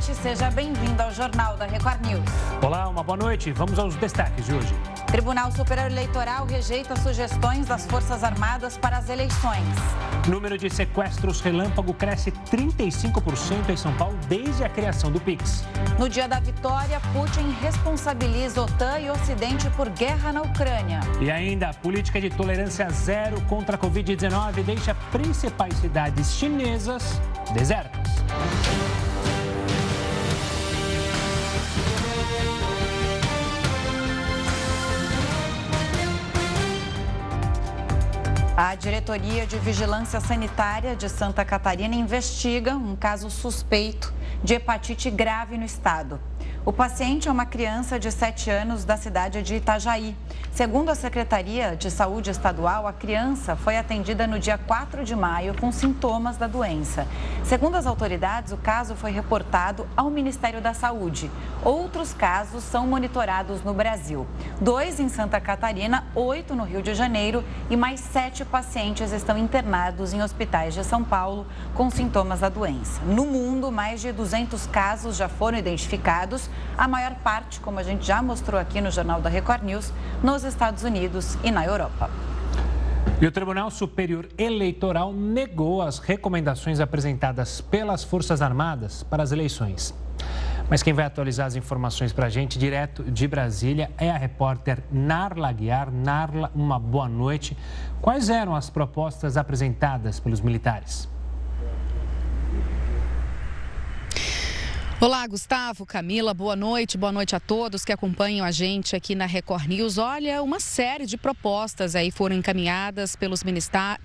noite, seja bem-vindo ao Jornal da Record News. Olá, uma boa noite. Vamos aos destaques de hoje. Tribunal Superior Eleitoral rejeita sugestões das Forças Armadas para as eleições. Número de sequestros relâmpago cresce 35% em São Paulo desde a criação do Pix. No dia da vitória, Putin responsabiliza OTAN e Ocidente por guerra na Ucrânia. E ainda, a política de tolerância zero contra a Covid-19 deixa principais cidades chinesas desertas. A Diretoria de Vigilância Sanitária de Santa Catarina investiga um caso suspeito de hepatite grave no estado. O paciente é uma criança de 7 anos da cidade de Itajaí. Segundo a Secretaria de Saúde Estadual, a criança foi atendida no dia 4 de maio com sintomas da doença. Segundo as autoridades, o caso foi reportado ao Ministério da Saúde. Outros casos são monitorados no Brasil. Dois em Santa Catarina, oito no Rio de Janeiro e mais sete pacientes estão internados em hospitais de São Paulo com sintomas da doença. No mundo, mais de 200 casos já foram identificados a maior parte, como a gente já mostrou aqui no Jornal da Record News, nos Estados Unidos e na Europa. E o Tribunal Superior Eleitoral negou as recomendações apresentadas pelas Forças Armadas para as eleições. Mas quem vai atualizar as informações para a gente direto de Brasília é a repórter Narla Guiar. Narla, uma boa noite. Quais eram as propostas apresentadas pelos militares? Olá, Gustavo, Camila, boa noite, boa noite a todos que acompanham a gente aqui na Record News. Olha, uma série de propostas aí foram encaminhadas pelos,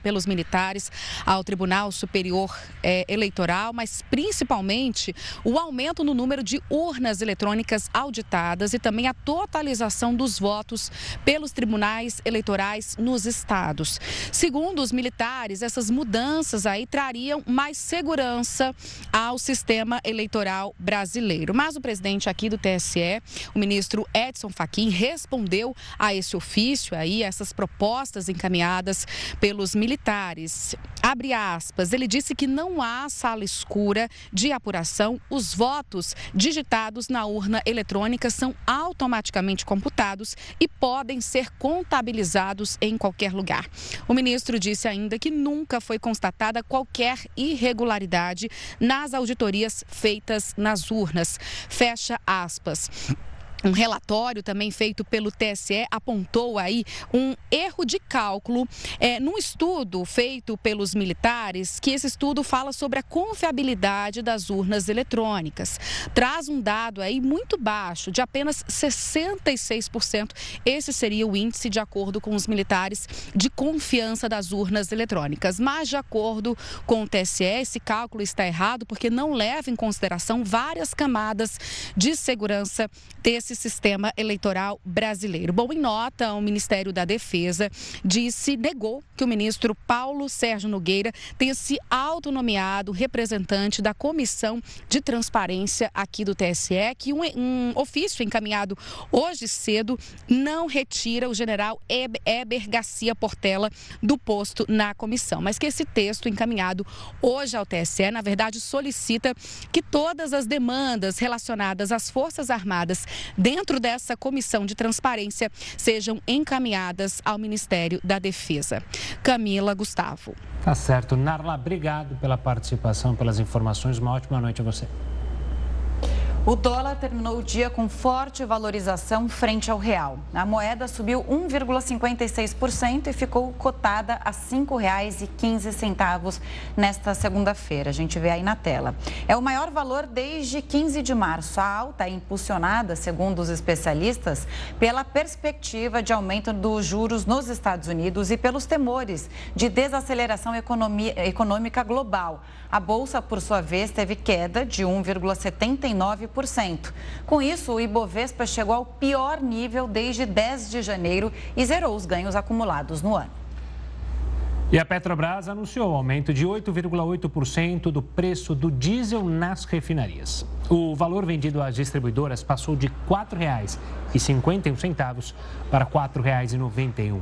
pelos militares ao Tribunal Superior é, Eleitoral, mas principalmente o aumento no número de urnas eletrônicas auditadas e também a totalização dos votos pelos tribunais eleitorais nos estados. Segundo os militares, essas mudanças aí trariam mais segurança ao sistema eleitoral brasileiro. Mas o presidente aqui do TSE, o ministro Edson Fachin, respondeu a esse ofício aí, essas propostas encaminhadas pelos militares. Abre aspas, ele disse que não há sala escura de apuração, os votos digitados na urna eletrônica são automaticamente computados e podem ser contabilizados em qualquer lugar. O ministro disse ainda que nunca foi constatada qualquer irregularidade nas auditorias feitas nas nas urnas. Fecha aspas. Um relatório também feito pelo TSE apontou aí um erro de cálculo é, num estudo feito pelos militares, que esse estudo fala sobre a confiabilidade das urnas eletrônicas. Traz um dado aí muito baixo, de apenas 66%. Esse seria o índice, de acordo com os militares, de confiança das urnas eletrônicas. Mas, de acordo com o TSE, esse cálculo está errado porque não leva em consideração várias camadas de segurança desse sistema eleitoral brasileiro. Bom, em nota, o Ministério da Defesa disse, negou que o ministro Paulo Sérgio Nogueira tenha se autonomeado representante da Comissão de Transparência aqui do TSE, que um, um ofício encaminhado hoje cedo não retira o general Eber Garcia Portela do posto na comissão, mas que esse texto encaminhado hoje ao TSE, na verdade, solicita que todas as demandas relacionadas às Forças Armadas dentro dessa comissão de transparência sejam encaminhadas ao Ministério da Defesa. Camila Gustavo. Tá certo. Narla, obrigado pela participação, pelas informações. Uma ótima noite a você. O dólar terminou o dia com forte valorização frente ao real. A moeda subiu 1,56% e ficou cotada a R$ 5,15 nesta segunda-feira. A gente vê aí na tela. É o maior valor desde 15 de março. A alta é impulsionada, segundo os especialistas, pela perspectiva de aumento dos juros nos Estados Unidos e pelos temores de desaceleração econômica global. A bolsa, por sua vez, teve queda de 1,79%. Com isso, o Ibovespa chegou ao pior nível desde 10 de janeiro e zerou os ganhos acumulados no ano. E a Petrobras anunciou o aumento de 8,8% do preço do diesel nas refinarias. O valor vendido às distribuidoras passou de R$ 4,51 para R$ 4,91.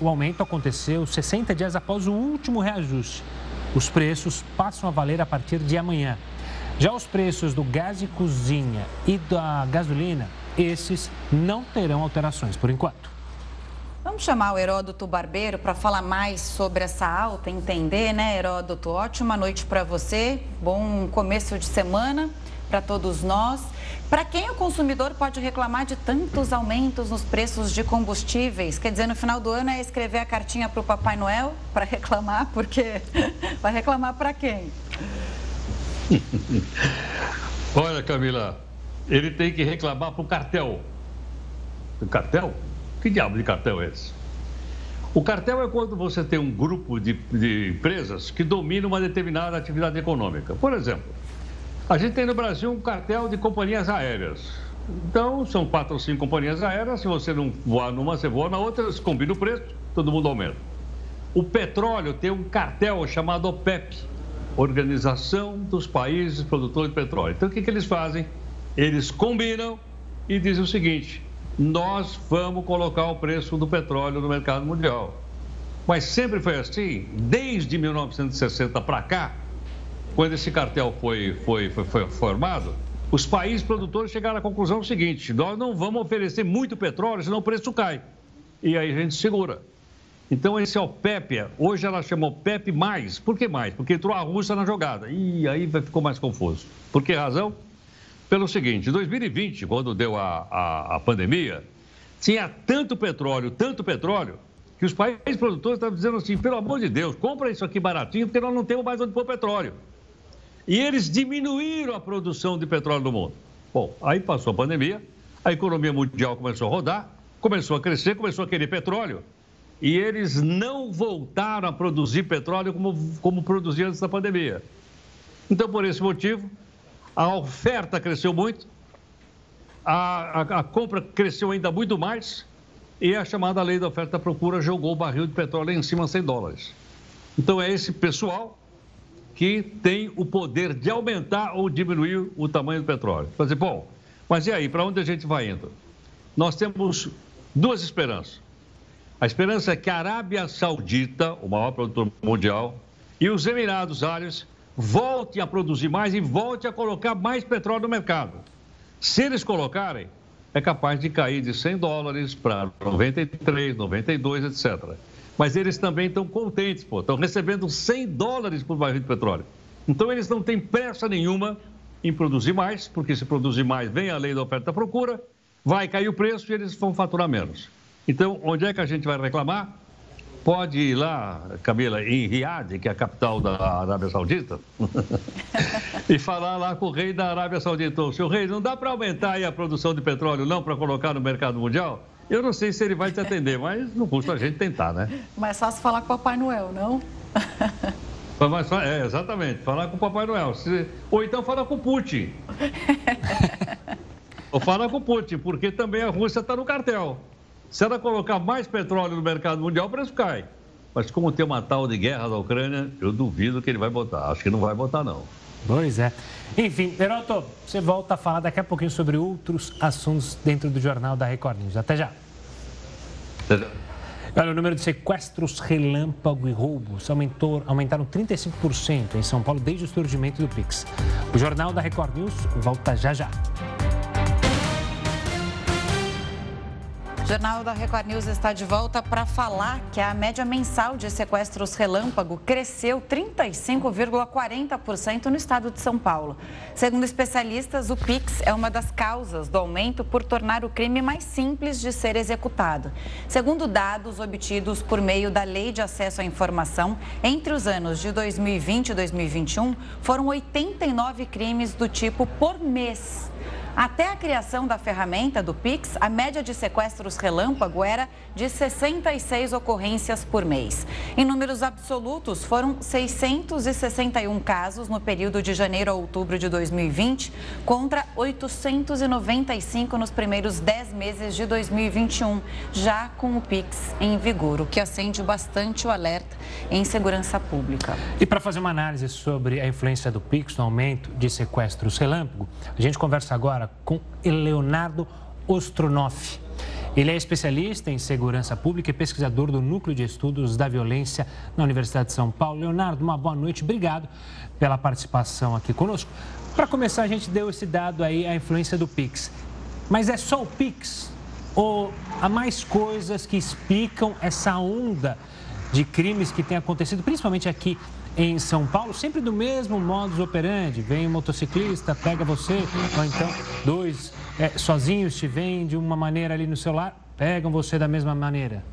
O aumento aconteceu 60 dias após o último reajuste os preços passam a valer a partir de amanhã. Já os preços do gás de cozinha e da gasolina, esses não terão alterações por enquanto. Vamos chamar o Heródoto Barbeiro para falar mais sobre essa alta, entender, né, Heródoto? Ótima noite para você, bom começo de semana para todos nós. Para quem o consumidor pode reclamar de tantos aumentos nos preços de combustíveis? Quer dizer, no final do ano é escrever a cartinha para o Papai Noel para reclamar, porque vai reclamar para quem? Olha, Camila, ele tem que reclamar para o cartel. O cartel? Que diabo de cartel é esse? O cartel é quando você tem um grupo de, de empresas que dominam uma determinada atividade econômica. Por exemplo, a gente tem no Brasil um cartel de companhias aéreas. Então, são quatro ou cinco companhias aéreas. Se você não voar numa, você voa na outra, se combina o preço, todo mundo aumenta. O petróleo tem um cartel chamado OPEP Organização dos Países Produtores de Petróleo. Então, o que, que eles fazem? Eles combinam e dizem o seguinte: nós vamos colocar o preço do petróleo no mercado mundial. Mas sempre foi assim, desde 1960 para cá, quando esse cartel foi, foi, foi, foi, formado, os países produtores chegaram à conclusão seguinte: nós não vamos oferecer muito petróleo, senão o preço cai. E aí a gente segura. Então esse é o PEP, hoje ela chamou PEP mais. Por que mais? Porque entrou a Rússia na jogada. E aí ficou mais confuso. Por que razão? pelo seguinte: em 2020, quando deu a, a, a pandemia, tinha tanto petróleo, tanto petróleo, que os países produtores estavam dizendo assim: pelo amor de Deus, compra isso aqui baratinho, porque nós não temos mais onde pôr petróleo. E eles diminuíram a produção de petróleo no mundo. Bom, aí passou a pandemia, a economia mundial começou a rodar, começou a crescer, começou a querer petróleo. E eles não voltaram a produzir petróleo como, como produziam antes da pandemia. Então, por esse motivo, a oferta cresceu muito, a, a, a, compra cresceu ainda muito mais e a chamada lei da oferta procura jogou o barril de petróleo em cima 100 dólares. Então é esse pessoal que tem o poder de aumentar ou diminuir o tamanho do petróleo. Dizer, bom, mas e aí, para onde a gente vai indo? Nós temos duas esperanças. A esperança é que a Arábia Saudita, o maior produtor mundial, e os Emirados Árabes volte a produzir mais e volte a colocar mais petróleo no mercado. Se eles colocarem, é capaz de cair de 100 dólares para 93, 92, etc. Mas eles também estão contentes, pô, estão recebendo 100 dólares por barril de petróleo. Então eles não têm pressa nenhuma em produzir mais, porque se produzir mais vem a lei da oferta e procura, vai cair o preço e eles vão faturar menos. Então, onde é que a gente vai reclamar? pode ir lá, Camila, em Riad, que é a capital da Arábia Saudita, e falar lá com o rei da Arábia Saudita: seu rei, não dá para aumentar a produção de petróleo, não, para colocar no mercado mundial? Eu não sei se ele vai te atender, mas não custa a gente tentar, né? Mais fácil falar com o Papai Noel, não? Mas, é, exatamente, falar com o Papai Noel. Ou então falar com o Putin. Ou falar com o Putin, porque também a Rússia está no cartel. Se ela colocar mais petróleo no mercado mundial, o preço cai. Mas como tem uma tal de guerra da Ucrânia, eu duvido que ele vai botar. Acho que não vai botar, não. Pois é. Enfim, Peroto, você volta a falar daqui a pouquinho sobre outros assuntos dentro do Jornal da Record News. Até já. Até já. Olha, o número de sequestros relâmpago e roubos aumentou, aumentaram 35% em São Paulo desde o surgimento do Pix. O Jornal da Record News volta já já. Jornal da Record News está de volta para falar que a média mensal de sequestros relâmpago cresceu 35,40% no estado de São Paulo. Segundo especialistas, o Pix é uma das causas do aumento por tornar o crime mais simples de ser executado. Segundo dados obtidos por meio da Lei de Acesso à Informação, entre os anos de 2020 e 2021, foram 89 crimes do tipo por mês até a criação da ferramenta do Pix, a média de sequestros relâmpago era de 66 ocorrências por mês. Em números absolutos, foram 661 casos no período de janeiro a outubro de 2020, contra 895 nos primeiros 10 meses de 2021, já com o Pix em vigor, o que acende bastante o alerta em segurança pública. E para fazer uma análise sobre a influência do Pix no aumento de sequestros relâmpago, a gente conversa agora com Leonardo Ostronoff. Ele é especialista em segurança pública e pesquisador do Núcleo de Estudos da Violência na Universidade de São Paulo. Leonardo, uma boa noite. Obrigado pela participação aqui conosco. Para começar, a gente deu esse dado aí, a influência do Pix. Mas é só o Pix? Ou há mais coisas que explicam essa onda de crimes que tem acontecido, principalmente aqui em São Paulo, sempre do mesmo modus operandi. Vem um motociclista, pega você, ou então dois é, sozinhos te vêm de uma maneira ali no celular, pegam você da mesma maneira.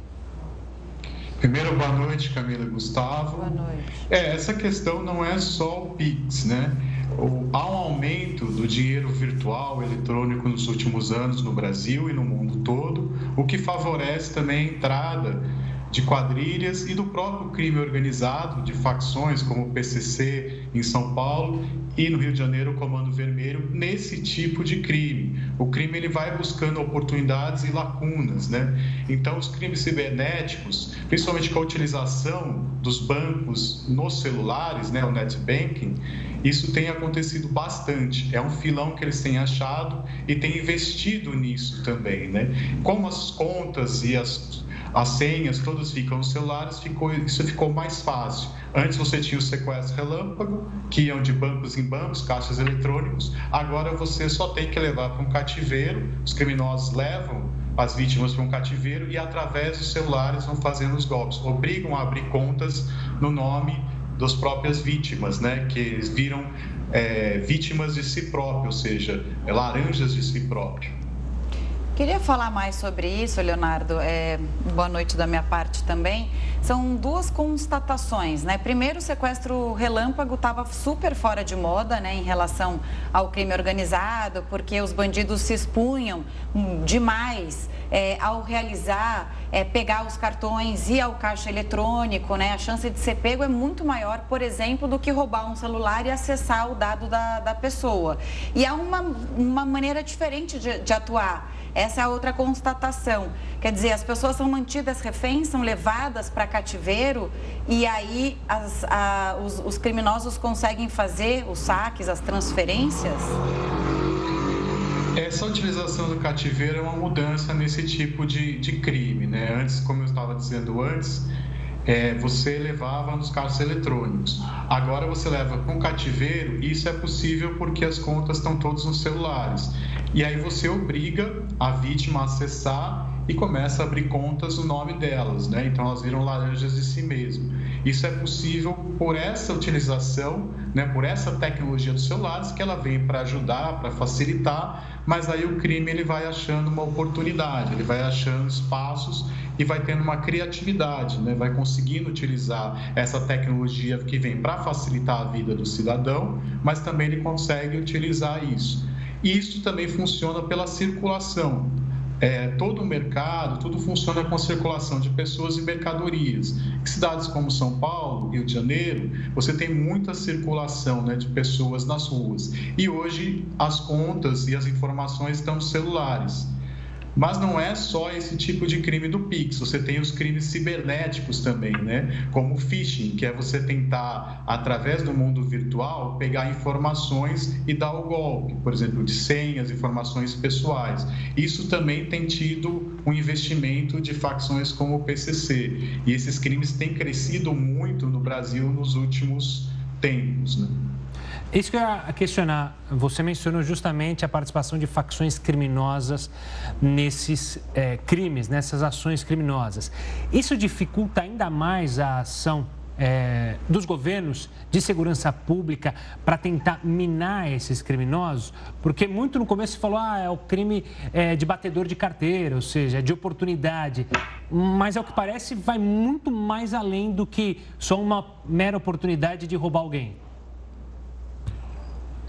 Primeiro, boa noite, Camila e Gustavo. Boa noite. É, essa questão não é só o Pix, né? Há um aumento do dinheiro virtual eletrônico nos últimos anos no Brasil e no mundo todo, o que favorece também a entrada de quadrilhas e do próprio crime organizado, de facções como o PCC em São Paulo e no Rio de Janeiro o Comando Vermelho, nesse tipo de crime. O crime ele vai buscando oportunidades e lacunas, né? Então, os crimes cibernéticos, principalmente com a utilização dos bancos nos celulares, né, o net banking, isso tem acontecido bastante. É um filão que eles têm achado e têm investido nisso também, né? Como as contas e as as senhas todas ficam nos celulares, ficou, isso ficou mais fácil. Antes você tinha o sequestro relâmpago, que iam de bancos em bancos, caixas eletrônicos. Agora você só tem que levar para um cativeiro, os criminosos levam as vítimas para um cativeiro e através dos celulares vão fazendo os golpes. Obrigam a abrir contas no nome das próprias vítimas, né? Que eles viram é, vítimas de si próprio, ou seja, laranjas de si próprio. Queria falar mais sobre isso, Leonardo. É, boa noite da minha parte também. São duas constatações, né? Primeiro, o sequestro relâmpago estava super fora de moda, né, em relação ao crime organizado, porque os bandidos se expunham demais é, ao realizar, é, pegar os cartões e ao caixa eletrônico, né? A chance de ser pego é muito maior, por exemplo, do que roubar um celular e acessar o dado da, da pessoa. E há uma, uma maneira diferente de, de atuar. Essa é a outra constatação. Quer dizer, as pessoas são mantidas reféns, são levadas para cativeiro e aí as, a, os, os criminosos conseguem fazer os saques, as transferências? Essa utilização do cativeiro é uma mudança nesse tipo de, de crime, né? Antes, como eu estava dizendo antes, é, você levava nos carros eletrônicos. Agora você leva com cativeiro, e isso é possível porque as contas estão todas nos celulares. E aí você obriga a vítima a acessar e começa a abrir contas no nome delas, né? Então elas viram laranjas de si mesmo. Isso é possível por essa utilização, né? Por essa tecnologia dos celulares que ela vem para ajudar, para facilitar, mas aí o crime ele vai achando uma oportunidade, ele vai achando espaços e vai tendo uma criatividade, né? vai conseguindo utilizar essa tecnologia que vem para facilitar a vida do cidadão, mas também ele consegue utilizar isso. E isso também funciona pela circulação. É, todo o mercado, tudo funciona com a circulação de pessoas e mercadorias. Em cidades como São Paulo, Rio de Janeiro, você tem muita circulação né, de pessoas nas ruas. E hoje as contas e as informações estão celulares. Mas não é só esse tipo de crime do Pix, você tem os crimes cibernéticos também, né? Como o phishing, que é você tentar, através do mundo virtual, pegar informações e dar o golpe, por exemplo, de senhas, informações pessoais. Isso também tem tido um investimento de facções como o PCC. E esses crimes têm crescido muito no Brasil nos últimos tempos, né? Isso que eu ia questionar. Você mencionou justamente a participação de facções criminosas nesses é, crimes, nessas ações criminosas. Isso dificulta ainda mais a ação é, dos governos de segurança pública para tentar minar esses criminosos? Porque muito no começo você falou, ah, é o crime é, de batedor de carteira, ou seja, de oportunidade. Mas, ao que parece, vai muito mais além do que só uma mera oportunidade de roubar alguém.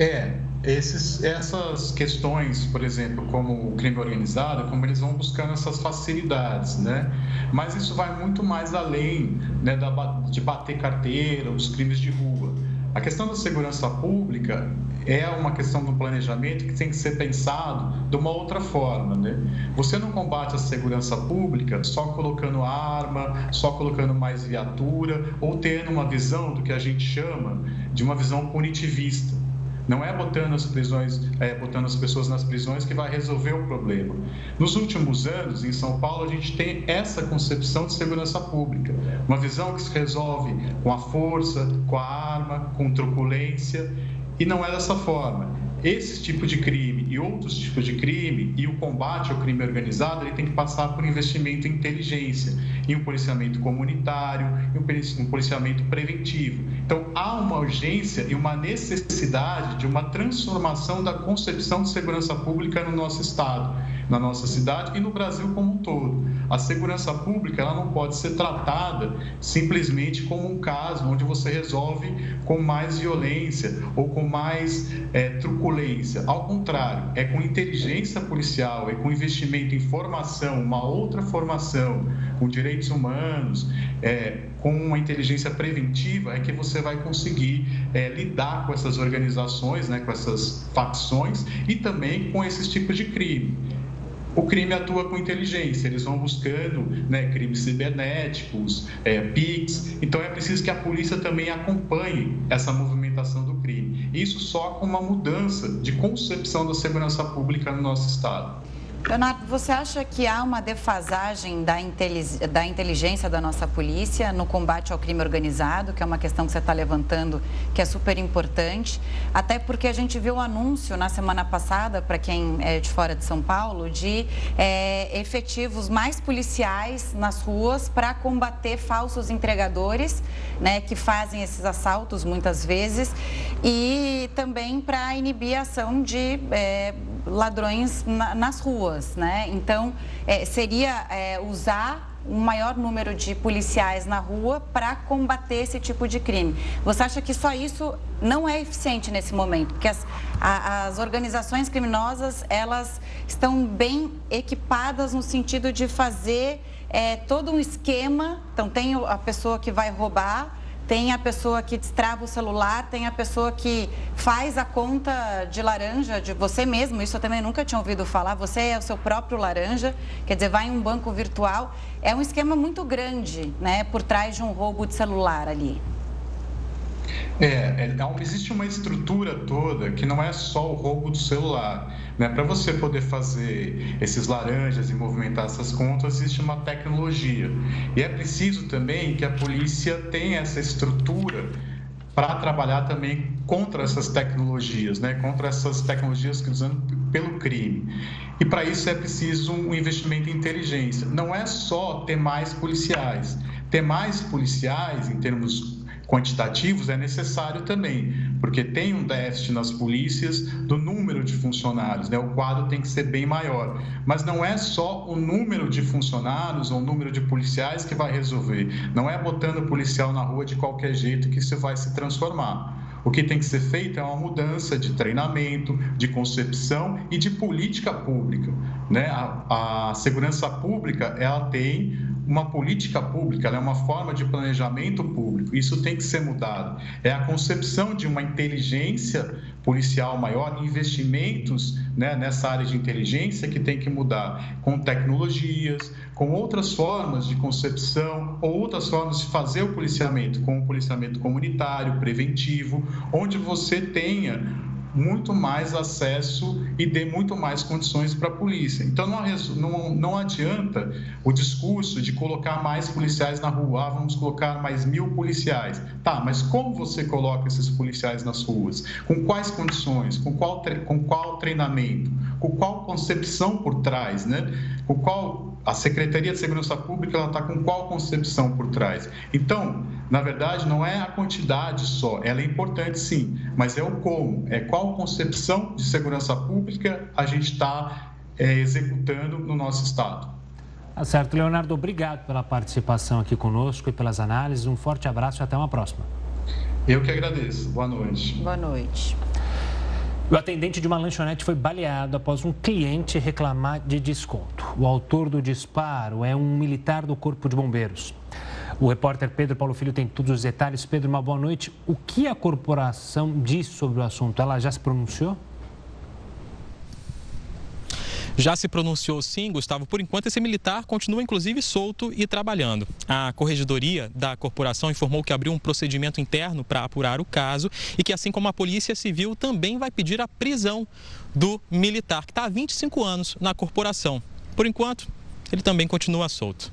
É, esses, essas questões, por exemplo, como o crime organizado, como eles vão buscando essas facilidades, né? Mas isso vai muito mais além né, da, de bater carteira, os crimes de rua. A questão da segurança pública é uma questão do planejamento que tem que ser pensado de uma outra forma, né? Você não combate a segurança pública só colocando arma, só colocando mais viatura ou tendo uma visão do que a gente chama de uma visão punitivista Não é botando as prisões, é, botando as pessoas nas prisões que vai resolver o problema. Nos últimos anos, em São Paulo, a gente tem essa concepção de segurança pública, uma visão que se resolve com a força, com a arma, com truculência, e não é dessa forma esse tipo de crime e outros tipos de crime e o combate ao crime organizado ele tem que passar por investimento em inteligência, em um policiamento comunitário, em um policiamento preventivo. Então há uma urgência e uma necessidade de uma transformação da concepção de segurança pública no nosso estado, na nossa cidade e no Brasil como um todo. A segurança pública ela não pode ser tratada simplesmente como um caso onde você resolve com mais violência ou com mais é, truculência. Ao contrário, é com inteligência policial, é com investimento em formação, uma outra formação, com direitos humanos, é, com uma inteligência preventiva, é que você vai conseguir é, lidar com essas organizações, né, com essas facções e também com esses tipos de crime. O crime atua com inteligência, eles vão buscando né, crimes cibernéticos, é, PICs, então é preciso que a polícia também acompanhe essa movimentação do crime. Isso só com uma mudança de concepção da segurança pública no nosso Estado. Leonardo, você acha que há uma defasagem da, da inteligência da nossa polícia no combate ao crime organizado, que é uma questão que você está levantando, que é super importante? Até porque a gente viu o um anúncio na semana passada, para quem é de fora de São Paulo, de é, efetivos mais policiais nas ruas para combater falsos entregadores, né, que fazem esses assaltos muitas vezes, e também para inibir a ação de é, ladrões na, nas ruas, né? Então, é, seria é, usar um maior número de policiais na rua para combater esse tipo de crime. Você acha que só isso não é eficiente nesse momento? Porque as, a, as organizações criminosas, elas estão bem equipadas no sentido de fazer é, todo um esquema. Então, tem a pessoa que vai roubar, tem a pessoa que destrava o celular, tem a pessoa que faz a conta de laranja de você mesmo. Isso eu também nunca tinha ouvido falar. Você é o seu próprio laranja, quer dizer, vai em um banco virtual. É um esquema muito grande, né, por trás de um roubo de celular ali. É, é, existe uma estrutura toda que não é só o roubo do celular. Né? Para você poder fazer esses laranjas e movimentar essas contas, existe uma tecnologia. E é preciso também que a polícia tenha essa estrutura para trabalhar também contra essas tecnologias, né? contra essas tecnologias que usam pelo crime. E para isso é preciso um investimento em inteligência. Não é só ter mais policiais. Ter mais policiais, em termos quantitativos é necessário também, porque tem um déficit nas polícias do número de funcionários, né? o quadro tem que ser bem maior. Mas não é só o número de funcionários ou o número de policiais que vai resolver. Não é botando o policial na rua de qualquer jeito que isso vai se transformar. O que tem que ser feito é uma mudança de treinamento, de concepção e de política pública. Né? A, a segurança pública ela tem uma política pública, é uma forma de planejamento público. Isso tem que ser mudado. É a concepção de uma inteligência policial maior, investimentos né, nessa área de inteligência que tem que mudar, com tecnologias, com outras formas de concepção ou outras formas de fazer o policiamento, com o policiamento comunitário, preventivo, onde você tenha muito mais acesso e dê muito mais condições para a polícia. Então, não, não, não adianta o discurso de colocar mais policiais na rua, ah, vamos colocar mais mil policiais. Tá, mas como você coloca esses policiais nas ruas? Com quais condições? Com qual, com qual treinamento? Com qual concepção por trás? Né? Com qual a Secretaria de Segurança Pública ela está com qual concepção por trás? Então, na verdade, não é a quantidade só, ela é importante sim, mas é o como, é qual concepção de segurança pública a gente está é, executando no nosso Estado. Tá certo, Leonardo, obrigado pela participação aqui conosco e pelas análises. Um forte abraço e até uma próxima. Eu que agradeço. Boa noite. Boa noite. O atendente de uma lanchonete foi baleado após um cliente reclamar de desconto. O autor do disparo é um militar do Corpo de Bombeiros. O repórter Pedro Paulo Filho tem todos os detalhes. Pedro, uma boa noite. O que a corporação diz sobre o assunto? Ela já se pronunciou? Já se pronunciou sim, Gustavo. Por enquanto, esse militar continua, inclusive, solto e trabalhando. A corregedoria da corporação informou que abriu um procedimento interno para apurar o caso e que, assim como a Polícia Civil, também vai pedir a prisão do militar, que está há 25 anos na corporação. Por enquanto, ele também continua solto.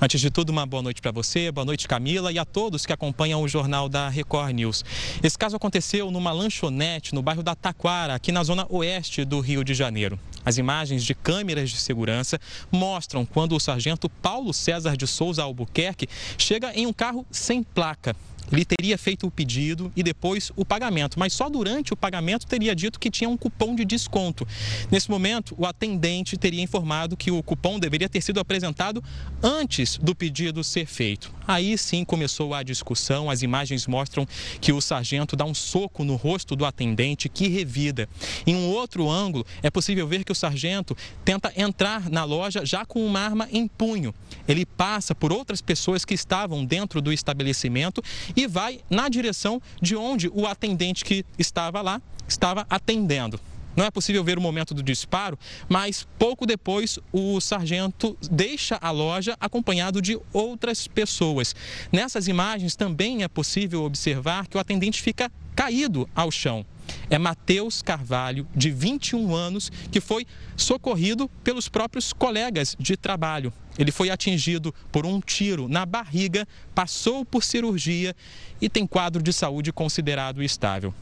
Antes de tudo, uma boa noite para você, boa noite Camila e a todos que acompanham o jornal da Record News. Esse caso aconteceu numa lanchonete no bairro da Taquara, aqui na zona oeste do Rio de Janeiro. As imagens de câmeras de segurança mostram quando o sargento Paulo César de Souza Albuquerque chega em um carro sem placa ele teria feito o pedido e depois o pagamento, mas só durante o pagamento teria dito que tinha um cupom de desconto. Nesse momento, o atendente teria informado que o cupom deveria ter sido apresentado antes do pedido ser feito. Aí sim começou a discussão. As imagens mostram que o sargento dá um soco no rosto do atendente que revida. Em um outro ângulo, é possível ver que o sargento tenta entrar na loja já com uma arma em punho. Ele passa por outras pessoas que estavam dentro do estabelecimento e vai na direção de onde o atendente que estava lá estava atendendo. Não é possível ver o momento do disparo, mas pouco depois o sargento deixa a loja acompanhado de outras pessoas. Nessas imagens também é possível observar que o atendente fica caído ao chão. É Matheus Carvalho, de 21 anos, que foi socorrido pelos próprios colegas de trabalho. Ele foi atingido por um tiro na barriga, passou por cirurgia e tem quadro de saúde considerado estável.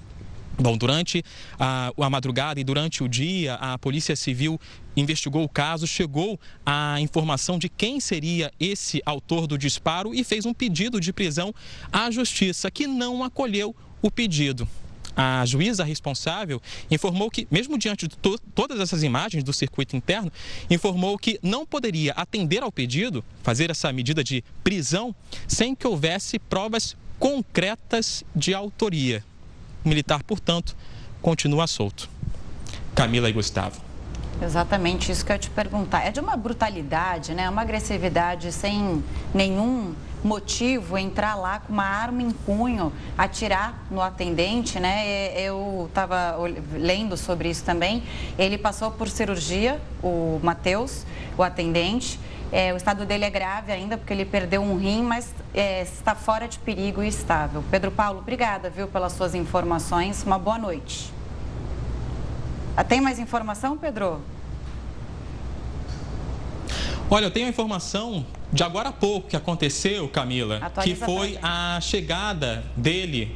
Bom, durante a, a, madrugada e durante o dia, a Polícia Civil investigou o caso, chegou à informação de quem seria esse autor do disparo e fez um pedido de prisão à Justiça, que não acolheu o pedido. A juíza responsável informou que, mesmo diante de to todas essas imagens do circuito interno, informou que não poderia atender ao pedido, fazer essa medida de prisão, sem que houvesse provas concretas de autoria. Militar, portanto, continua solto. Camila e Gustavo. Exatamente isso que eu te perguntar. É de uma brutalidade, né? Uma agressividade sem nenhum motivo entrar lá com uma arma em punho, atirar no atendente, né? Eu estava lendo sobre isso também. Ele passou por cirurgia, o Matheus, o atendente. É, o estado dele é grave ainda, porque ele perdeu um rim, mas é, está fora de perigo e estável. Pedro Paulo, obrigada, viu, pelas suas informações. Uma boa noite. Ah, tem mais informação, Pedro? Olha, eu tenho a informação de agora há pouco que aconteceu, Camila, Atualiza que foi a chegada dele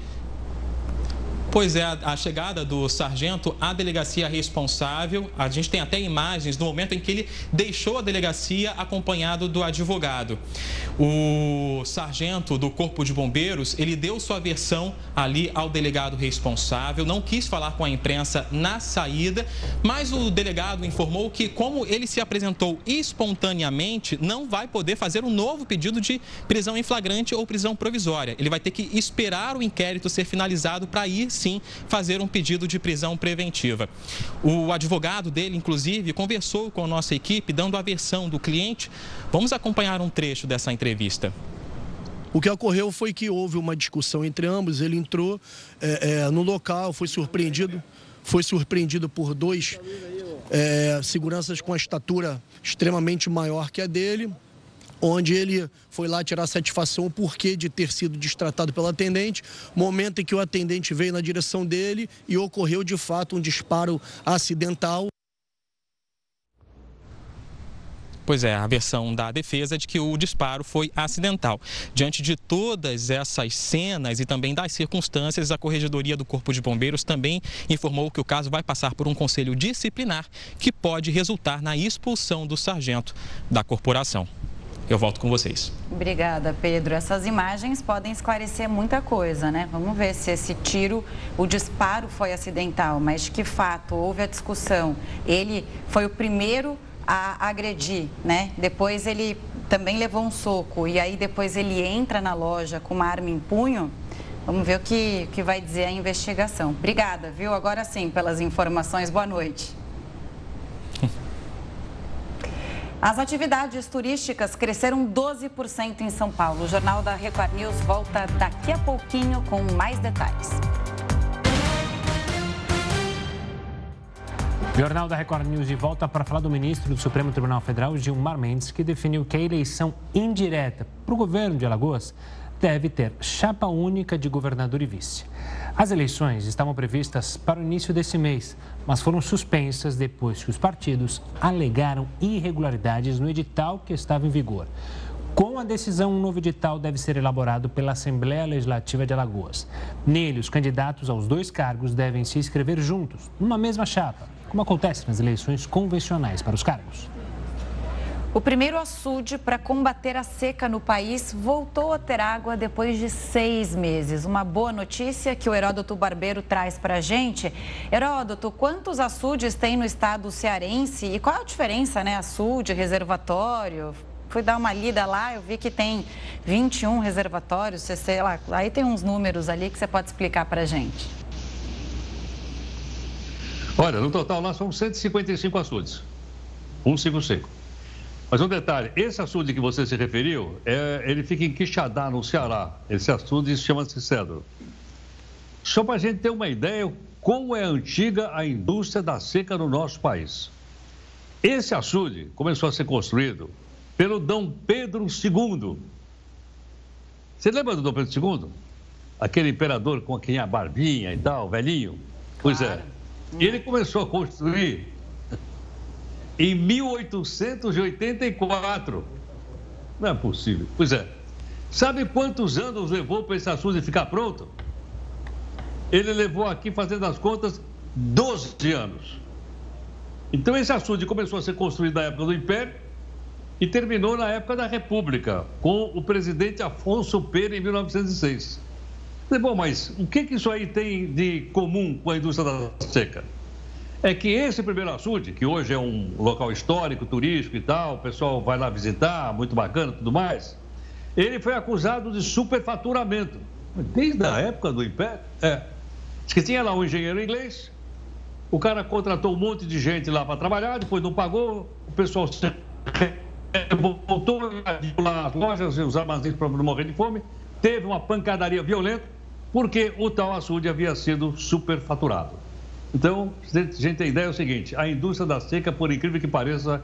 Pois é, a, chegada do sargento à delegacia responsável, a gente tem até imagens do momento em que ele deixou a delegacia acompanhado do advogado. O sargento do Corpo de Bombeiros, ele deu sua versão ali ao delegado responsável, não quis falar com a imprensa na saída, mas o delegado informou que como ele se apresentou espontaneamente, não vai poder fazer um novo pedido de prisão em flagrante ou prisão provisória. Ele vai ter que esperar o inquérito ser finalizado para ir sim fazer um pedido de prisão preventiva. O advogado dele, inclusive, conversou com a nossa equipe, dando a versão do cliente. Vamos acompanhar um trecho dessa entrevista. O que ocorreu foi que houve uma discussão entre ambos. Ele entrou é, é, no local, foi surpreendido, foi surpreendido por dois é, seguranças com a estatura extremamente maior que a dele onde ele foi lá tirar satisfação o porquê de ter sido destratado pelo atendente, momento em que o atendente veio na direção dele e ocorreu de fato um disparo acidental. Pois é, a versão da defesa é de que o disparo foi acidental. Diante de todas essas cenas e também das circunstâncias, a Corregedoria do Corpo de Bombeiros também informou que o caso vai passar por um conselho disciplinar que pode resultar na expulsão do sargento da corporação. Eu volto com vocês. Obrigada, Pedro. Essas imagens podem esclarecer muita coisa, né? Vamos ver se esse tiro, o disparo foi acidental, mas de que fato houve a discussão. Ele foi o primeiro a agredir, né? Depois ele também levou um soco e aí depois ele entra na loja com uma arma em punho. Vamos ver o que, que vai dizer a investigação. Obrigada, viu? Agora sim, pelas informações. Boa noite. As atividades turísticas cresceram 12% em São Paulo. O Jornal da Record News volta daqui a pouquinho com mais detalhes. Jornal da Record News de volta para falar do ministro do Supremo Tribunal Federal, Gilmar Mendes, que definiu que a eleição indireta para o governo de Alagoas deve ter chapa única de governador e vice. As eleições estavam previstas para o início desse mês, mas foram suspensas depois que os partidos alegaram irregularidades no edital que estava em vigor. Com a decisão, um novo edital deve ser elaborado pela Assembleia Legislativa de Alagoas. Nele, os candidatos aos dois cargos devem se inscrever juntos, numa mesma chapa, como acontece nas eleições convencionais para os cargos. O primeiro açude para combater a seca no país voltou a ter água depois de seis meses. Uma boa notícia que o Heródoto Barbeiro traz para a gente. Heródoto, quantos açudes tem no estado cearense e qual a diferença, né? Açude, reservatório? Fui dar uma lida lá, eu vi que tem 21 reservatórios, sei lá, aí tem uns números ali que você pode explicar para a gente. Olha, no total lá são 155 açudes. 155. Mas um detalhe, esse açude que você se referiu, é, ele fica em Quixadá, no Ceará. Esse açude chama-se Cedro. Só para a gente ter uma ideia como é antiga a indústria da seca no nosso país. Esse açude começou a ser construído pelo Dom Pedro II. Você lembra do Dom Pedro II? Aquele imperador com quem a barbinha e tal, velhinho? Pois é. Ele começou a construir em 1884. Não é possível. Pois é. Sabe quantos anos levou para esse açude ficar pronto? Ele levou aqui, fazendo as contas, 12 anos. Então, esse açude começou a ser construído na época do Império e terminou na época da República, com o presidente Afonso Pena, em 1906. Bom, mas o que, que isso aí tem de comum com a indústria da seca? É que esse primeiro açude, que hoje é um local histórico, turístico e tal, o pessoal vai lá visitar, muito bacana tudo mais, ele foi acusado de superfaturamento. Desde a época do Império, é. Diz que tinha lá um engenheiro inglês, o cara contratou um monte de gente lá para trabalhar, depois não pagou, o pessoal voltou lá as lojas e os armazéns para não morrer de fome, teve uma pancadaria violenta, porque o tal açude havia sido superfaturado. Então, a gente tem ideia é o seguinte: a indústria da seca, por incrível que pareça,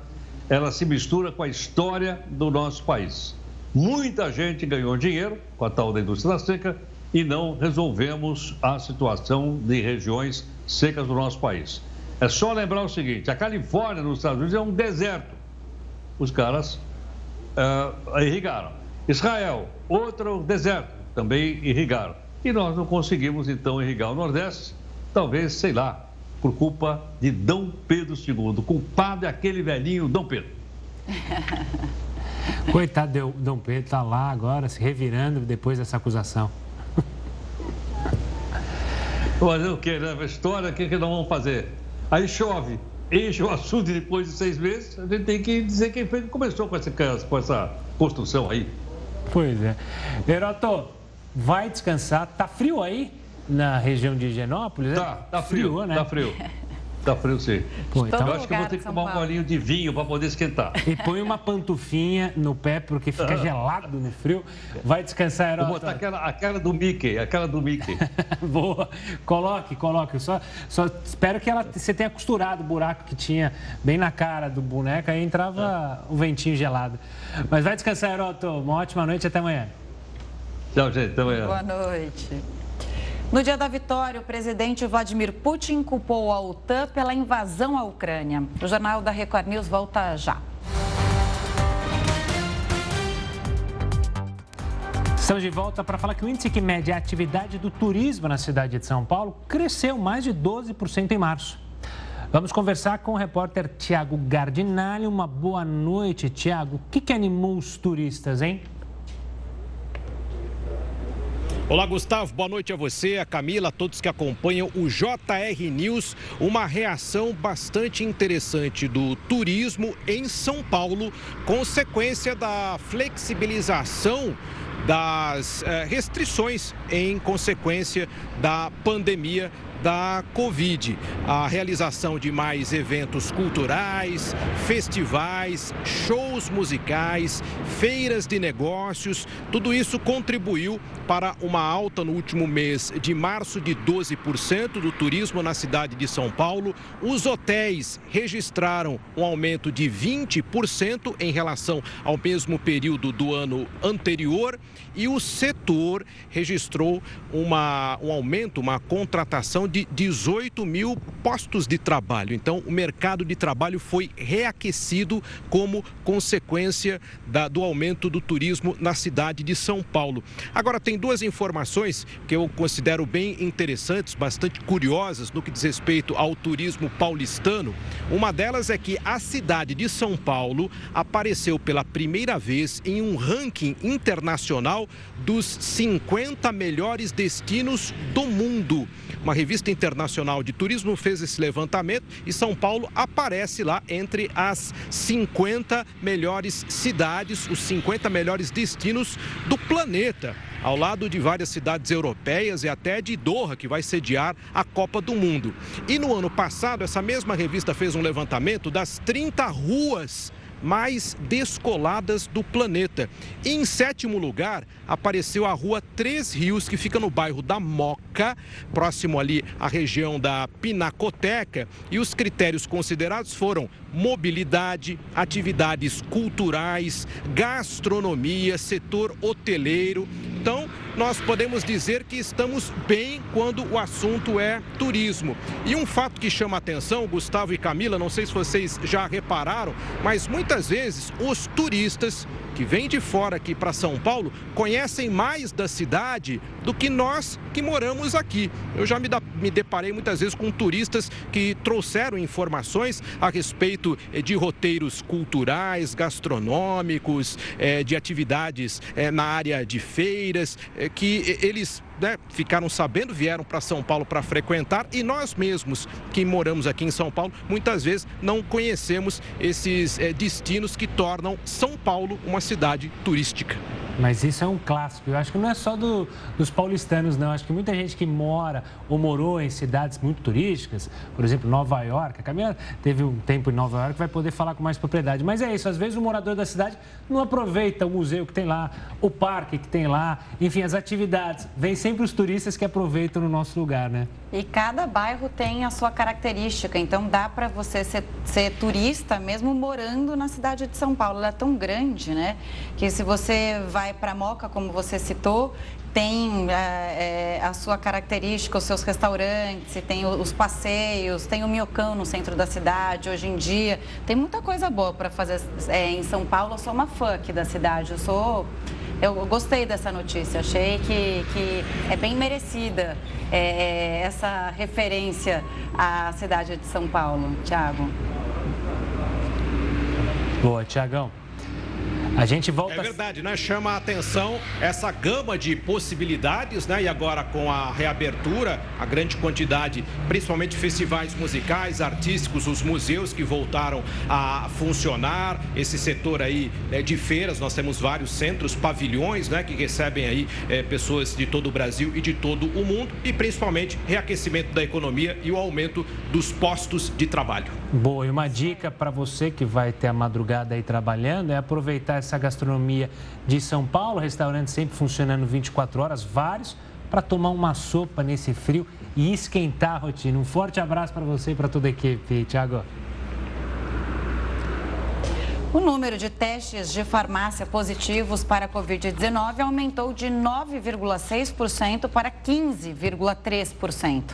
ela se mistura com a história do nosso país. Muita gente ganhou dinheiro com a tal da indústria da seca e não resolvemos a situação de regiões secas do nosso país. É só lembrar o seguinte: a Califórnia, nos Estados Unidos, é um deserto. Os caras uh, irrigaram. Israel, outro deserto, também irrigaram. E nós não conseguimos, então, irrigar o Nordeste, talvez, sei lá, por culpa de Dom Pedro II. Culpado é aquele velhinho Dom Pedro. Coitado de Dom Pedro, está lá agora se revirando depois dessa acusação. Fazer o que, né? A história, o que, que nós vamos fazer? Aí chove, enche o açude depois de seis meses, a gente tem que dizer quem foi que começou com essa, com essa construção aí. Pois é. Heroto, vai descansar. Tá frio aí na região de Higienópolis? Tá, tá frio, frio né? Tá frio. Tá frio, sim. Pô, então... Eu acho que eu vou ter que tomar um bolinho de vinho para poder esquentar. E põe uma pantufinha no pé, porque fica gelado no frio. Vai descansar, Herói. Vou botar aquela, aquela do Mickey, aquela do Mickey. Boa. Coloque, coloque. Só, só espero que ela, você tenha costurado o buraco que tinha bem na cara do boneco, aí entrava o é. um ventinho gelado. Mas vai descansar, Heroto. Uma ótima noite até amanhã. Tchau, gente. Até amanhã. Boa noite. No dia da vitória, o presidente Vladimir Putin culpou a OTAN pela invasão à Ucrânia. O Jornal da Record News volta já. Estamos de volta para falar que o índice que mede a atividade do turismo na cidade de São Paulo cresceu mais de 12% em março. Vamos conversar com o repórter Tiago Gardinali. Uma boa noite, Tiago. O que, que animou os turistas, hein? Olá, Gustavo. Boa noite a você, a Camila, a todos que acompanham o JR News. Uma reação bastante interessante do turismo em São Paulo, consequência da flexibilização das eh, restrições em consequência da pandemia da Covid. A realização de mais eventos culturais, festivais, shows musicais, feiras de negócios, tudo isso contribuiu para uma alta no último mês de março de 12% do turismo na cidade de São Paulo. Os hotéis registraram um aumento de 20% em relação ao mesmo período do ano anterior e o setor registrou uma, um aumento, uma contratação de 18 mil postos de trabalho. Então, o mercado de trabalho foi reaquecido como consequência da, do aumento do turismo na cidade de São Paulo. Agora, tem duas informações que eu considero bem interessantes, bastante curiosas no que diz respeito ao turismo paulistano. Uma delas é que a cidade de São Paulo apareceu pela primeira vez em um ranking internacional dos 50 melhores destinos do mundo. Uma revista internacional de turismo fez esse levantamento e São Paulo aparece lá entre as 50 melhores cidades, os 50 melhores destinos do planeta ao lado de várias cidades europeias e até de Doha, que vai sediar a Copa do Mundo. E no ano passado, essa mesma revista fez um levantamento das 30 ruas mais descoladas do planeta. E em sétimo lugar, apareceu a rua Três Rios, que fica no bairro da Moca, próximo ali à região da Pinacoteca. E os critérios considerados foram mobilidade, atividades culturais, gastronomia, setor hoteleiro. Então, nós podemos dizer que estamos bem quando o assunto é turismo. E um fato que chama atenção, Gustavo e Camila, não sei se vocês já repararam, mas muitas vezes os turistas que vêm de fora aqui para São Paulo conhecem mais da cidade do que nós que moramos aqui. Eu já me, da, me deparei muitas vezes com turistas que trouxeram informações a respeito eh, de roteiros culturais, gastronômicos, eh, de atividades eh, na área de feiras, que eles né, ficaram sabendo, vieram para São Paulo para frequentar e nós mesmos que moramos aqui em São Paulo, muitas vezes não conhecemos esses é, destinos que tornam São Paulo uma cidade turística. Mas isso é um clássico. Eu acho que não é só do, dos paulistanos, não. Acho que muita gente que mora ou morou em cidades muito turísticas, por exemplo, Nova York. A Camila teve um tempo em Nova York, vai poder falar com mais propriedade. Mas é isso, às vezes o morador da cidade não aproveita o museu que tem lá, o parque que tem lá, enfim, as atividades. Vem sempre os turistas que aproveitam no nosso lugar, né? E cada bairro tem a sua característica, então dá para você ser, ser, turista mesmo morando na cidade de São Paulo. Ela é tão grande, né? Que se você vai para Moca, como você citou, tem é, a sua característica, os seus restaurantes, tem os passeios, tem o Miocão no centro da cidade hoje em dia. Tem muita coisa boa para fazer é, em São Paulo. Eu sou uma fã aqui da cidade, eu sou eu gostei dessa notícia, achei que, que é bem merecida é, é, essa referência à cidade de São Paulo. Tiago. Boa, Tiagão. A gente volta. É verdade, né? Chama a atenção essa gama de possibilidades, né? E agora com a reabertura, a grande quantidade, principalmente festivais musicais, artísticos, os museus que voltaram a funcionar, esse setor aí né, de feiras, nós temos vários centros, pavilhões, né? Que recebem aí é, pessoas de todo o Brasil e de todo o mundo e principalmente reaquecimento da economia e o aumento dos postos de trabalho. Boa, e uma dica para você que vai ter a madrugada aí trabalhando é aproveitar essa gastronomia de São Paulo, restaurante sempre funcionando 24 horas, vários, para tomar uma sopa nesse frio e esquentar a rotina. Um forte abraço para você e para toda a equipe, Thiago. O número de testes de farmácia positivos para a Covid-19 aumentou de 9,6% para 15,3%.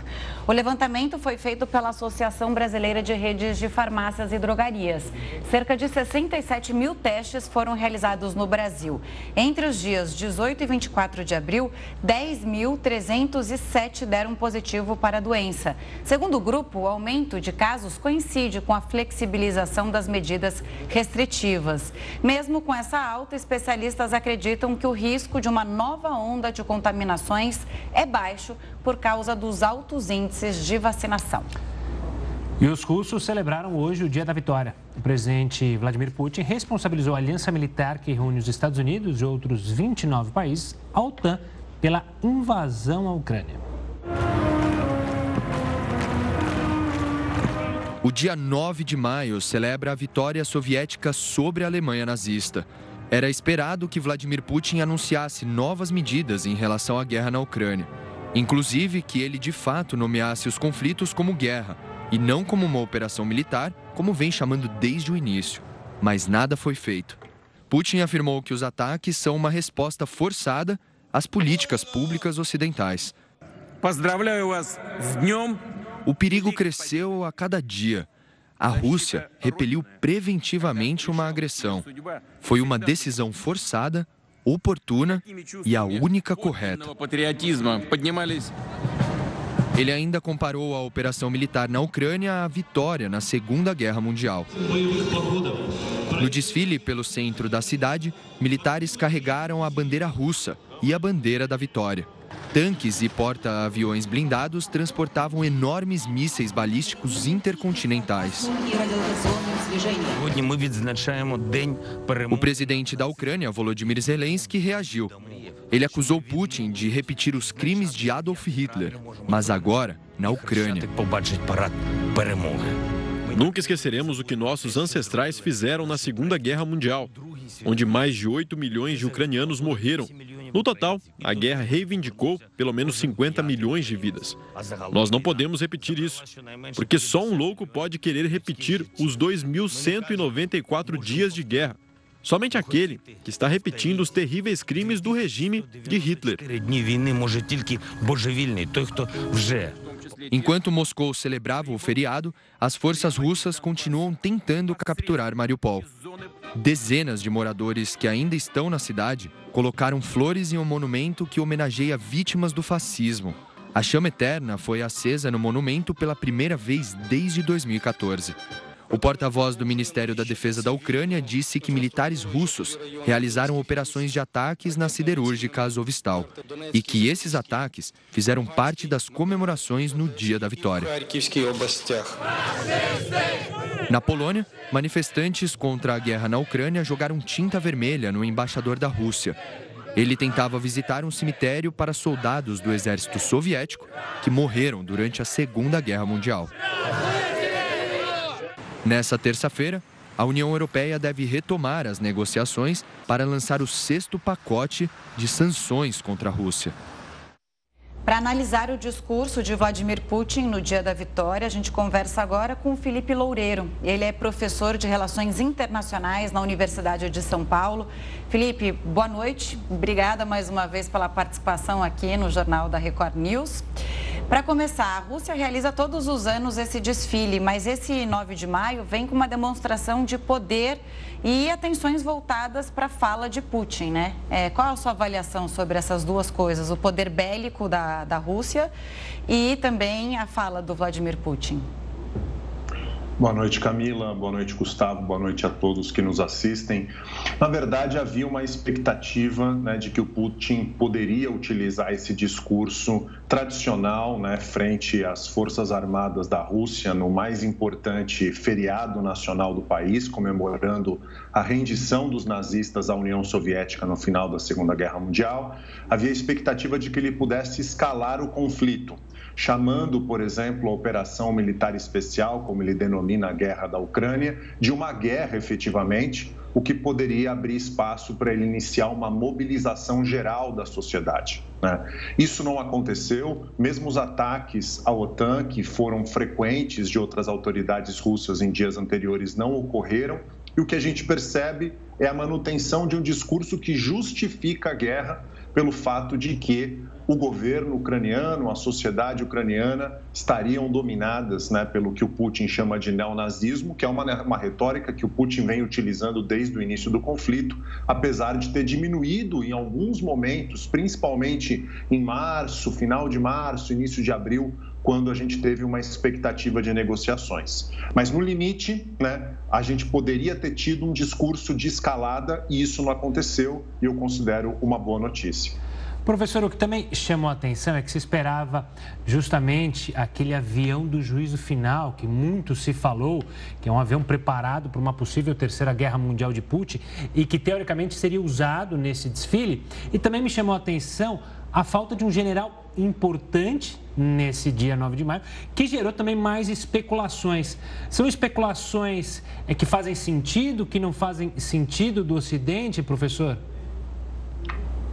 O levantamento foi feito pela Associação Brasileira de Redes de Farmácias e Drogarias. Cerca de 67 mil testes foram realizados no Brasil. Entre os dias 18 e 24 de abril, 10.307 deram positivo para a doença. Segundo o grupo, o aumento de casos coincide com a flexibilização das medidas restritivas. Mesmo com essa alta, especialistas acreditam que o risco de uma nova onda de contaminações é baixo por causa dos altos índices de vacinação. E os russos celebraram hoje o Dia da Vitória. O presidente Vladimir Putin responsabilizou a aliança militar que reúne os Estados Unidos e outros 29 países, a OTAN, pela invasão à Ucrânia. O dia 9 de maio celebra a vitória soviética sobre a Alemanha nazista. Era esperado que Vladimir Putin anunciasse novas medidas em relação à guerra na Ucrânia. Inclusive que ele de fato nomeasse os conflitos como guerra e não como uma operação militar, como vem chamando desde o início. Mas nada foi feito. Putin afirmou que os ataques são uma resposta forçada às políticas públicas ocidentais. O perigo cresceu a cada dia. A Rússia repeliu preventivamente uma agressão. Foi uma decisão forçada, oportuna e a única correta. Ele ainda comparou a operação militar na Ucrânia à vitória na Segunda Guerra Mundial. No desfile pelo centro da cidade, militares carregaram a bandeira russa e a bandeira da vitória. Tanques e porta-aviões blindados transportavam enormes mísseis balísticos intercontinentais. O presidente da Ucrânia, Volodymyr Zelensky, reagiu. Ele acusou Putin de repetir os crimes de Adolf Hitler, mas agora na Ucrânia. Nunca esqueceremos o que nossos ancestrais fizeram na Segunda Guerra Mundial, onde mais de 8 milhões de ucranianos morreram no total, a guerra reivindicou pelo menos 50 milhões de vidas. Nós não podemos repetir isso, porque só um louco pode querer repetir os 2.194 dias de guerra. Somente aquele que está repetindo os terríveis crimes do regime de Hitler. Enquanto Moscou celebrava o feriado, as forças russas continuam tentando capturar Mariupol. Dezenas de moradores que ainda estão na cidade colocaram flores em um monumento que homenageia vítimas do fascismo. A chama eterna foi acesa no monumento pela primeira vez desde 2014. O porta-voz do Ministério da Defesa da Ucrânia disse que militares russos realizaram operações de ataques na siderúrgica Azovstal e que esses ataques fizeram parte das comemorações no dia da vitória. Na Polônia, manifestantes contra a guerra na Ucrânia jogaram tinta vermelha no embaixador da Rússia. Ele tentava visitar um cemitério para soldados do exército soviético que morreram durante a Segunda Guerra Mundial. Nessa terça-feira, a União Europeia deve retomar as negociações para lançar o sexto pacote de sanções contra a Rússia. Para analisar o discurso de Vladimir Putin no dia da vitória, a gente conversa agora com Felipe Loureiro. Ele é professor de Relações Internacionais na Universidade de São Paulo. Felipe, boa noite. Obrigada mais uma vez pela participação aqui no Jornal da Record News. Para começar, a Rússia realiza todos os anos esse desfile, mas esse 9 de maio vem com uma demonstração de poder e atenções voltadas para a fala de Putin, né? É, qual a sua avaliação sobre essas duas coisas, o poder bélico da, da Rússia e também a fala do Vladimir Putin? Boa noite, Camila. Boa noite, Gustavo. Boa noite a todos que nos assistem. Na verdade, havia uma expectativa né, de que o Putin poderia utilizar esse discurso tradicional né, frente às Forças Armadas da Rússia no mais importante feriado nacional do país, comemorando a rendição dos nazistas à União Soviética no final da Segunda Guerra Mundial. Havia expectativa de que ele pudesse escalar o conflito chamando, por exemplo, a operação militar especial, como ele denomina a guerra da Ucrânia, de uma guerra efetivamente, o que poderia abrir espaço para ele iniciar uma mobilização geral da sociedade. Né? Isso não aconteceu, mesmo os ataques à OTAN, que foram frequentes de outras autoridades russas em dias anteriores, não ocorreram. E o que a gente percebe é a manutenção de um discurso que justifica a guerra pelo fato de que o governo ucraniano, a sociedade ucraniana estariam dominadas né, pelo que o Putin chama de neonazismo, que é uma, uma retórica que o Putin vem utilizando desde o início do conflito, apesar de ter diminuído em alguns momentos, principalmente em março, final de março, início de abril, quando a gente teve uma expectativa de negociações. Mas no limite, né, a gente poderia ter tido um discurso de escalada e isso não aconteceu e eu considero uma boa notícia. Professor, o que também chamou a atenção é que se esperava justamente aquele avião do juízo final, que muito se falou, que é um avião preparado para uma possível terceira guerra mundial de Putin e que teoricamente seria usado nesse desfile. E também me chamou a atenção a falta de um general importante nesse dia 9 de maio, que gerou também mais especulações. São especulações é, que fazem sentido, que não fazem sentido do Ocidente, professor?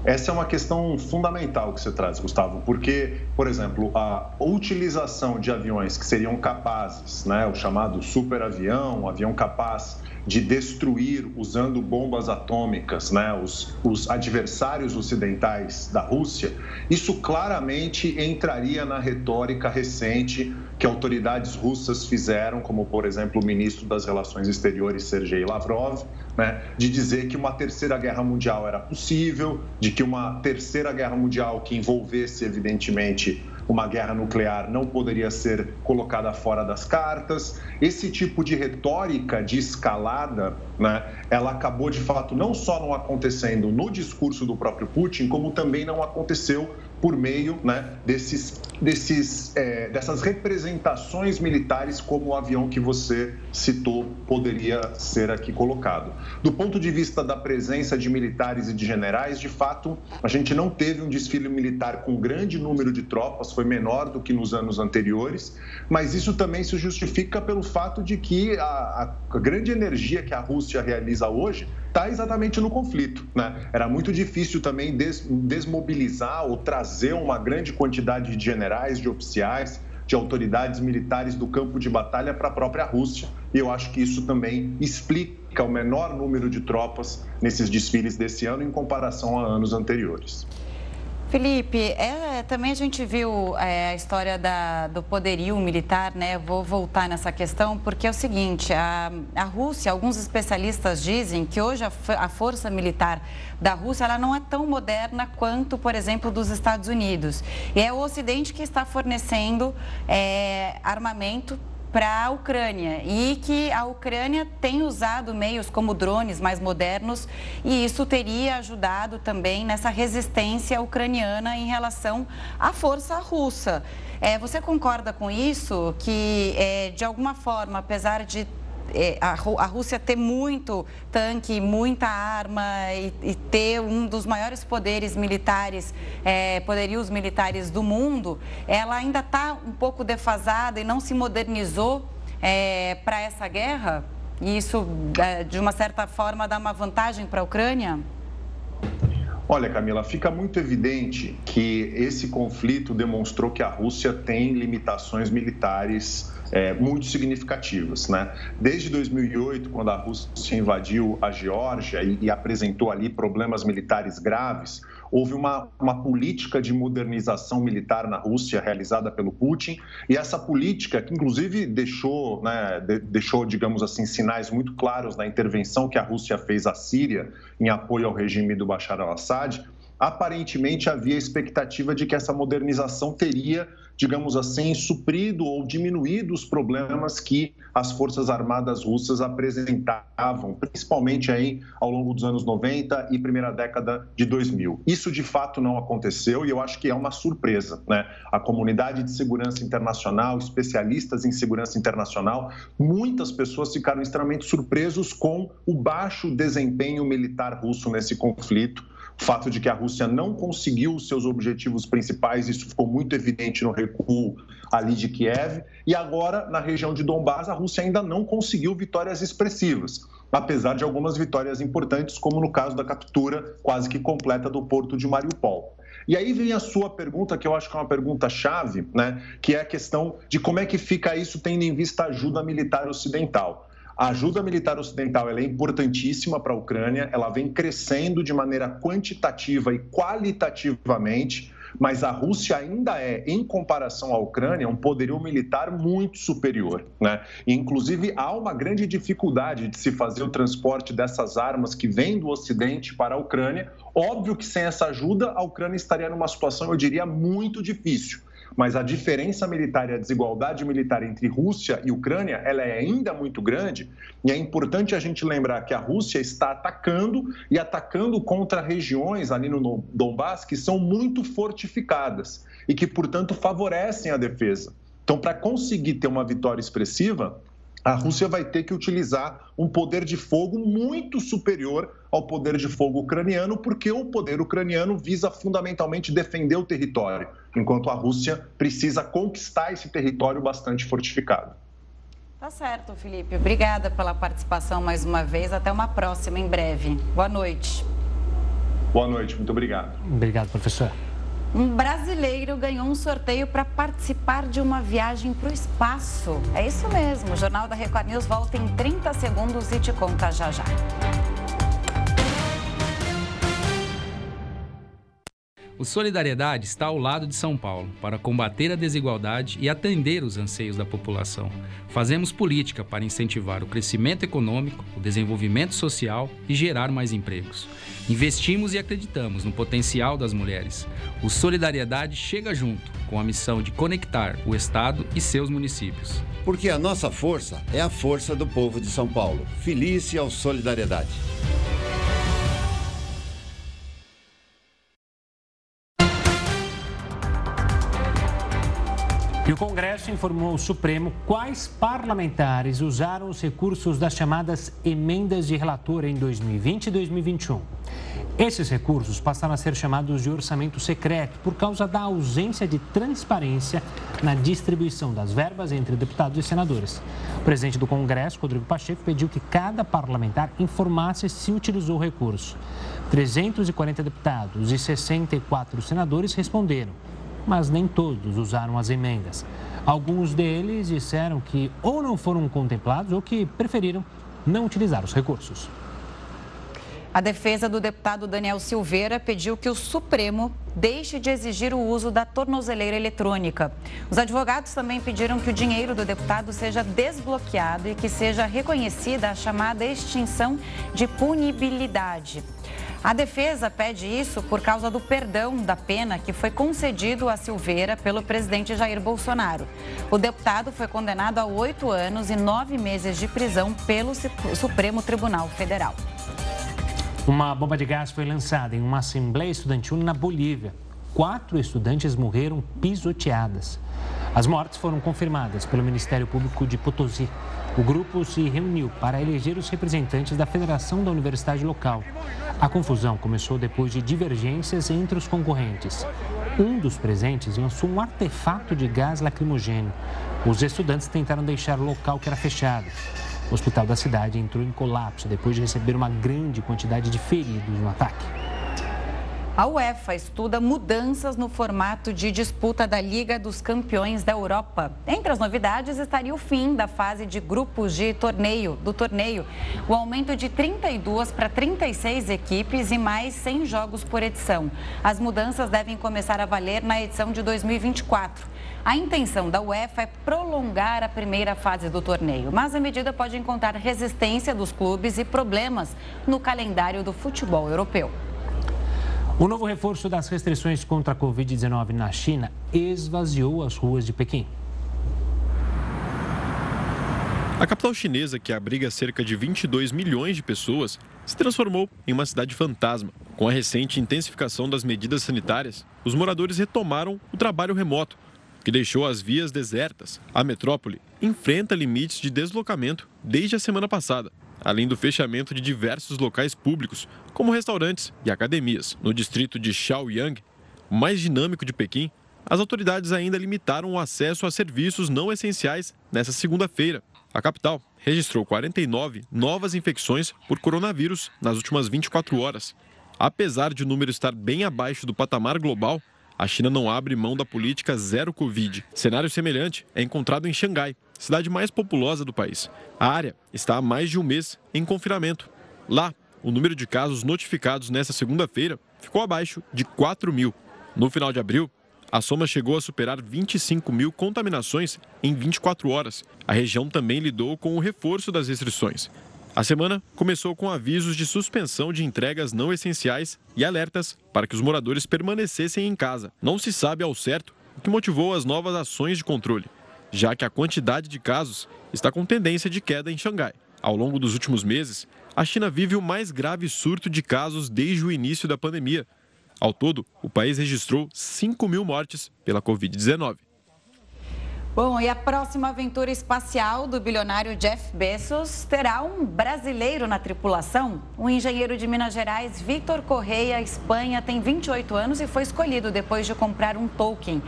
Essa é uma questão fundamental que você traz, Gustavo, porque, por exemplo, a utilização de aviões que seriam capazes, né, o chamado superavião, um avião capaz de destruir usando bombas atômicas né, os, os adversários ocidentais da Rússia, isso claramente entraria na retórica recente que autoridades russas fizeram, como por exemplo o ministro das Relações Exteriores Sergei Lavrov, né, de dizer que uma terceira guerra mundial era possível, de que uma terceira guerra mundial que envolvesse evidentemente uma guerra nuclear não poderia ser colocada fora das cartas. Esse tipo de retórica de escalada, né, ela acabou de fato não só não acontecendo no discurso do próprio Putin, como também não aconteceu por meio né, desses, desses, é, dessas representações militares, como o avião que você citou poderia ser aqui colocado. Do ponto de vista da presença de militares e de generais, de fato, a gente não teve um desfile militar com grande número de tropas, foi menor do que nos anos anteriores, mas isso também se justifica pelo fato de que a, a grande energia que a Rússia realiza hoje está exatamente no conflito. Né? Era muito difícil também des, desmobilizar ou trazer uma grande quantidade de generais, de oficiais, de autoridades militares do campo de batalha para a própria Rússia. E eu acho que isso também explica o menor número de tropas nesses desfiles desse ano em comparação a anos anteriores. Felipe, é, também a gente viu é, a história da, do poderio militar, né? Vou voltar nessa questão, porque é o seguinte: a, a Rússia, alguns especialistas dizem que hoje a, a, força militar da Rússia ela não é tão moderna quanto, por exemplo, dos Estados Unidos. E é o Ocidente que está fornecendo é, armamento para a Ucrânia e que a Ucrânia tem usado meios como drones mais modernos e isso teria ajudado também nessa resistência ucraniana em relação à força russa. É, você concorda com isso? Que, é, de alguma forma, apesar de é, a, Rússia ter muito tanque, muita arma e, e ter um dos maiores poderes militares, é, poderios militares do mundo, ela ainda está um pouco defasada e não se modernizou é, para essa guerra? E isso, é, de uma certa forma, dá uma vantagem para a Ucrânia? Olha, Camila, fica muito evidente que esse conflito demonstrou que a Rússia tem limitações militares é, muito significativas. Né? Desde 2008, quando a Rússia invadiu a Geórgia e, e apresentou ali problemas militares graves, houve uma, uma política de modernização militar na Rússia realizada pelo Putin, e essa política, que inclusive deixou, né, de, deixou, digamos assim, sinais muito claros na intervenção que a Rússia fez à Síria em apoio ao regime do Bashar al-Assad, aparentemente havia expectativa de que essa modernização teria digamos assim, suprido ou diminuído os problemas que as Forças Armadas russas apresentavam, principalmente aí ao longo dos anos 90 e primeira década de 2000. Isso de fato não aconteceu e eu acho que é uma surpresa, né? A comunidade de segurança internacional, especialistas em segurança internacional, muitas pessoas ficaram extremamente surpresos com o baixo desempenho militar russo nesse conflito fato de que a Rússia não conseguiu os seus objetivos principais, isso ficou muito evidente no recuo ali de Kiev, e agora na região de Donbass a Rússia ainda não conseguiu vitórias expressivas, apesar de algumas vitórias importantes, como no caso da captura quase que completa do porto de Mariupol. E aí vem a sua pergunta, que eu acho que é uma pergunta chave, né, que é a questão de como é que fica isso tendo em vista a ajuda militar ocidental. A ajuda militar ocidental é importantíssima para a Ucrânia, ela vem crescendo de maneira quantitativa e qualitativamente, mas a Rússia ainda é, em comparação à Ucrânia, um poderio militar muito superior. Né? Inclusive, há uma grande dificuldade de se fazer o transporte dessas armas que vêm do Ocidente para a Ucrânia. Óbvio que sem essa ajuda, a Ucrânia estaria numa situação, eu diria, muito difícil mas a diferença militar e a desigualdade militar entre Rússia e Ucrânia ela é ainda muito grande e é importante a gente lembrar que a Rússia está atacando e atacando contra regiões ali no Donbass que são muito fortificadas e que, portanto, favorecem a defesa. Então, para conseguir ter uma vitória expressiva, a Rússia vai ter que utilizar um poder de fogo muito superior ao poder de fogo ucraniano, porque o poder ucraniano visa fundamentalmente defender o território, enquanto a Rússia precisa conquistar esse território bastante fortificado. Tá certo, Felipe. Obrigada pela participação mais uma vez. Até uma próxima em breve. Boa noite. Boa noite, muito obrigado. Obrigado, professor. Um brasileiro ganhou um sorteio para participar de uma viagem para o espaço. É isso mesmo. O Jornal da Record News volta em 30 segundos e te conta já já. O Solidariedade está ao lado de São Paulo para combater a desigualdade e atender os anseios da população. Fazemos política para incentivar o crescimento econômico, o desenvolvimento social e gerar mais empregos. Investimos e acreditamos no potencial das mulheres. O Solidariedade chega junto com a missão de conectar o Estado e seus municípios. Porque a nossa força é a força do povo de São Paulo. Feliz ao Solidariedade. E o Congresso informou ao Supremo quais parlamentares usaram os recursos das chamadas emendas de relator em 2020 e 2021. Esses recursos passaram a ser chamados de orçamento secreto por causa da ausência de transparência na distribuição das verbas entre deputados e senadores. O presidente do Congresso, Rodrigo Pacheco, pediu que cada parlamentar informasse se utilizou o recurso. 340 deputados e 64 senadores responderam mas nem todos usaram as emendas. Alguns deles disseram que ou não foram contemplados ou que preferiram não utilizar os recursos. A defesa do deputado Daniel Silveira pediu que o Supremo deixe de exigir o uso da tornozeleira eletrônica. Os advogados também pediram que o dinheiro do deputado seja desbloqueado e que seja reconhecida a chamada extinção de punibilidade. A defesa pede isso por causa do perdão da pena que foi concedido a Silveira pelo presidente Jair Bolsonaro. O deputado foi condenado a oito anos e nove meses de prisão pelo Supremo Tribunal Federal. Uma bomba de gás foi lançada em uma assembleia estudantil na Bolívia. Quatro estudantes morreram pisoteadas. As mortes foram confirmadas pelo Ministério Público de Potosí. O grupo se reuniu para eleger os representantes da federação da universidade local. A confusão começou depois de divergências entre os concorrentes. Um dos presentes lançou um artefato de gás lacrimogêneo. Os estudantes tentaram deixar o local que era fechado. O hospital da cidade entrou em colapso depois de receber uma grande quantidade de feridos no ataque. A UEFA estuda mudanças no formato de disputa da Liga dos Campeões da Europa. Entre as novidades estaria o fim da fase de grupos de torneio, do torneio, o aumento de 32 para 36 equipes e mais 100 jogos por edição. As mudanças devem começar a valer na edição de 2024. A intenção da UEFA é prolongar a primeira fase do torneio, mas a medida pode encontrar resistência dos clubes e problemas no calendário do futebol europeu. O novo reforço das restrições contra a Covid-19 na China esvaziou as ruas de Pequim. A capital chinesa, que abriga cerca de 22 milhões de pessoas, se transformou em uma cidade fantasma. Com a recente intensificação das medidas sanitárias, os moradores retomaram o trabalho remoto, que deixou as vias desertas. A metrópole enfrenta limites de deslocamento desde a semana passada além do fechamento de diversos locais públicos, como restaurantes e academias. No distrito de Shaoyang, mais dinâmico de Pequim, as autoridades ainda limitaram o acesso a serviços não essenciais nesta segunda-feira. A capital registrou 49 novas infecções por coronavírus nas últimas 24 horas. Apesar de o número estar bem abaixo do patamar global, a China não abre mão da política zero Covid. Cenário semelhante é encontrado em Xangai, cidade mais populosa do país. A área está há mais de um mês em confinamento. Lá, o número de casos notificados nesta segunda-feira ficou abaixo de 4 mil. No final de abril, a soma chegou a superar 25 mil contaminações em 24 horas. A região também lidou com o reforço das restrições. A semana começou com avisos de suspensão de entregas não essenciais e alertas para que os moradores permanecessem em casa. Não se sabe ao certo o que motivou as novas ações de controle, já que a quantidade de casos está com tendência de queda em Xangai. Ao longo dos últimos meses, a China vive o mais grave surto de casos desde o início da pandemia. Ao todo, o país registrou 5 mil mortes pela Covid-19. Bom, e a próxima aventura espacial do bilionário Jeff Bezos terá um brasileiro na tripulação. O engenheiro de Minas Gerais, Victor Correia, Espanha, tem 28 anos e foi escolhido depois de comprar um token.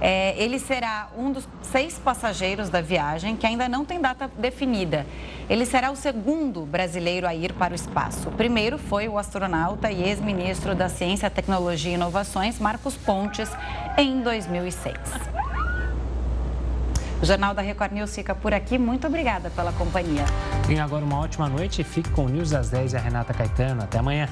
É, ele será um dos seis passageiros da viagem, que ainda não tem data definida. Ele será o segundo brasileiro a ir para o espaço. O primeiro foi o astronauta e ex-ministro da Ciência, Tecnologia e Inovações, Marcos Pontes, em 2006. O Jornal da Record News fica por aqui. Muito obrigada pela companhia. Tenha agora uma ótima noite e fique com o News das 10 e a Renata Caetano. Até amanhã.